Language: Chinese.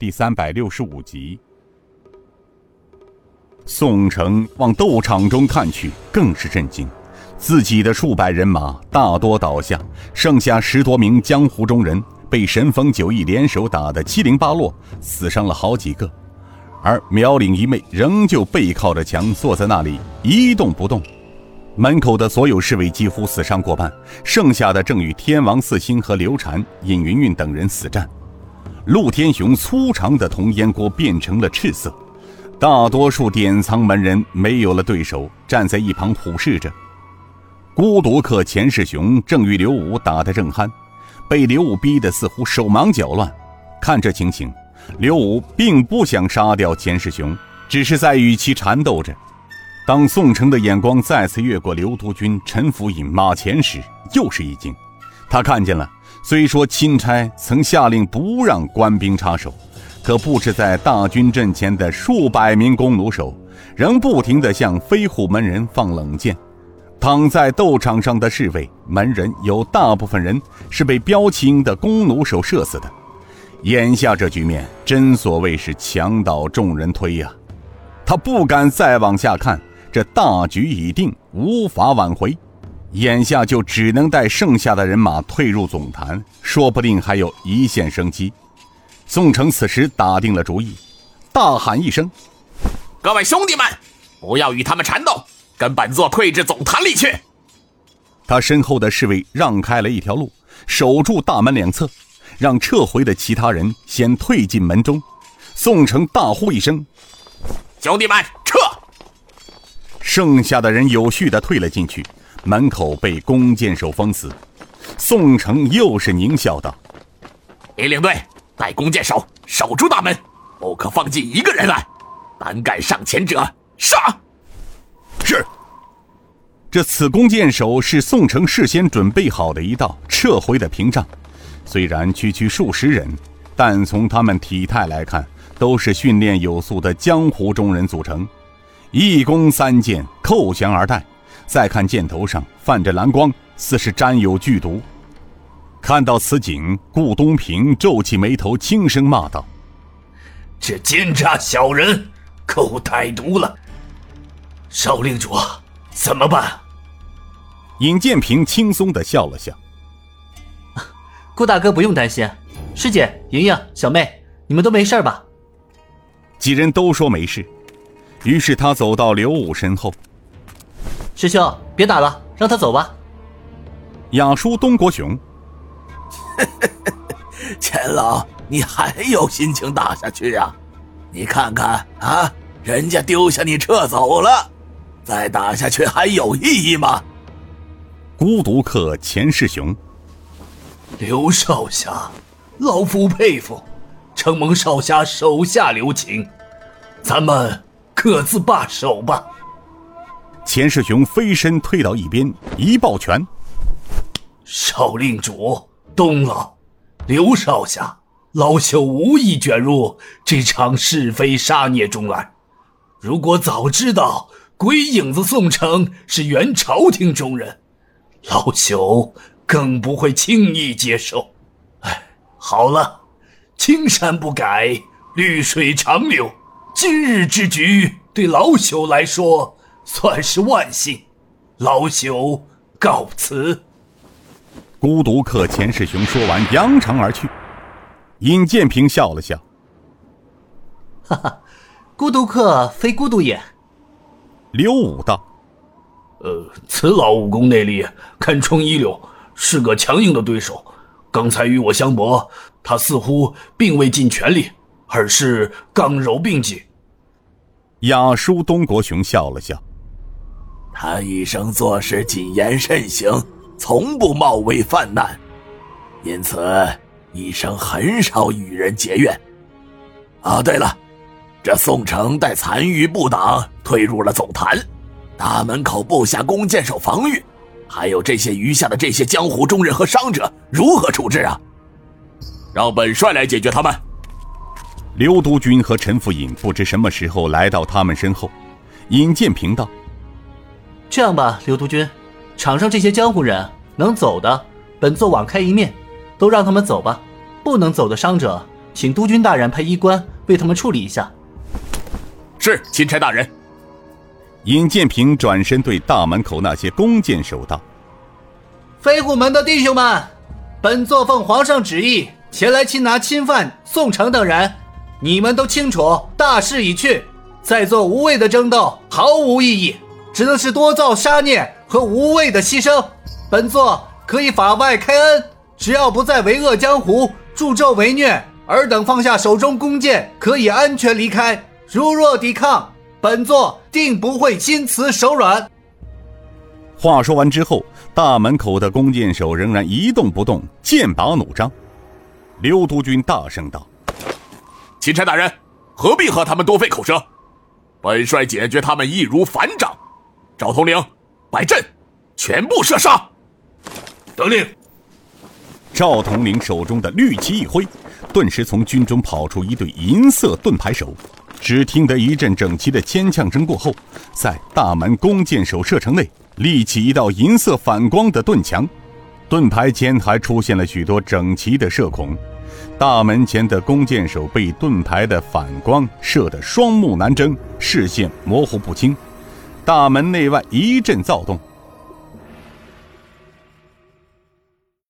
第三百六十五集。宋城往斗场中看去，更是震惊。自己的数百人马大多倒下，剩下十多名江湖中人被神风九翼联手打得七零八落，死伤了好几个。而苗岭一妹仍旧背靠着墙坐在那里一动不动。门口的所有侍卫几乎死伤过半，剩下的正与天王四星和刘禅、尹云云等人死战。陆天雄粗长的铜烟锅变成了赤色。大多数典藏门人没有了对手，站在一旁俯视着。孤独客钱世雄正与刘武打得正酣，被刘武逼得似乎手忙脚乱。看这情形，刘武并不想杀掉钱世雄，只是在与其缠斗着。当宋城的眼光再次越过刘督军陈福尹马前时，又是一惊。他看见了，虽说钦差曾下令不让官兵插手。可布置在大军阵前的数百名弓弩手，仍不停地向飞虎门人放冷箭。躺在斗场上的侍卫门人，有大部分人是被标清的弓弩手射死的。眼下这局面，真所谓是墙倒众人推呀！他不敢再往下看，这大局已定，无法挽回。眼下就只能带剩下的人马退入总坛，说不定还有一线生机。宋城此时打定了主意，大喊一声：“各位兄弟们，不要与他们缠斗，跟本座退至总坛里去。”他身后的侍卫让开了一条路，守住大门两侧，让撤回的其他人先退进门中。宋城大呼一声：“兄弟们，撤！”剩下的人有序地退了进去，门口被弓箭手封死。宋城又是狞笑道：“李领队。”带弓箭手守住大门，不可放进一个人来。胆敢上前者，杀！是。这此弓箭手是宋城事先准备好的一道撤回的屏障。虽然区区数十人，但从他们体态来看，都是训练有素的江湖中人组成。一弓三箭，扣弦而待。再看箭头上泛着蓝光，似是沾有剧毒。看到此景，顾东平皱起眉头，轻声骂道：“这奸诈小人，够歹毒了！少令主，怎么办？”尹建平轻松的笑了笑：“顾大哥不用担心，师姐、莹莹、小妹，你们都没事吧？”几人都说没事，于是他走到刘武身后：“师兄，别打了，让他走吧。”雅叔东国雄。钱老，你还有心情打下去呀？你看看啊，人家丢下你撤走了，再打下去还有意义吗？孤独客钱世雄，刘少侠，老夫佩服，承蒙少侠手下留情，咱们各自罢手吧。钱世雄飞身退到一边，一抱拳：“少令主。”东了，刘少侠，老朽无意卷入这场是非杀孽中来。如果早知道鬼影子宋城是原朝廷中人，老朽更不会轻易接受。哎，好了，青山不改，绿水长流。今日之局对老朽来说算是万幸，老朽告辞。孤独客钱世雄说完，扬长而去。尹建平笑了笑：“哈哈，孤独客非孤独也。”刘武道：“呃，此老武功内力堪称一流，是个强硬的对手。刚才与我相搏，他似乎并未尽全力，而是刚柔并济。”雅叔东国雄笑了笑：“他一生做事谨言慎行。”从不冒昧犯难，因此一生很少与人结怨。啊，对了，这宋城带残余部党退入了总坛，大门口布下弓箭手防御，还有这些余下的这些江湖中人和伤者，如何处置啊？让本帅来解决他们。刘督军和陈福尹不知什么时候来到他们身后，尹建平道：“这样吧，刘督军。”场上这些江湖人能走的，本座网开一面，都让他们走吧。不能走的伤者，请督军大人派医官为他们处理一下。是钦差大人。尹建平转身对大门口那些弓箭手道：“飞虎门的弟兄们，本座奉皇上旨意前来擒拿钦犯宋城等人，你们都清楚大势已去，再做无谓的争斗毫无意义，只能是多造杀孽和无谓的牺牲。本座可以法外开恩，只要不再为恶江湖，助纣为虐，尔等放下手中弓箭，可以安全离开。如若抵抗，本座定不会心慈手软。话说完之后，大门口的弓箭手仍然一动不动，剑拔弩张。刘督军大声道：“钦差大人，何必和他们多费口舌？本帅解决他们易如反掌。赵统领，摆阵，全部射杀！”得令。赵统领手中的绿旗一挥，顿时从军中跑出一对银色盾牌手。只听得一阵整齐的尖枪声过后，在大门弓箭手射程内立起一道银色反光的盾墙，盾牌前还出现了许多整齐的射孔。大门前的弓箭手被盾牌的反光射得双目难睁，视线模糊不清。大门内外一阵躁动，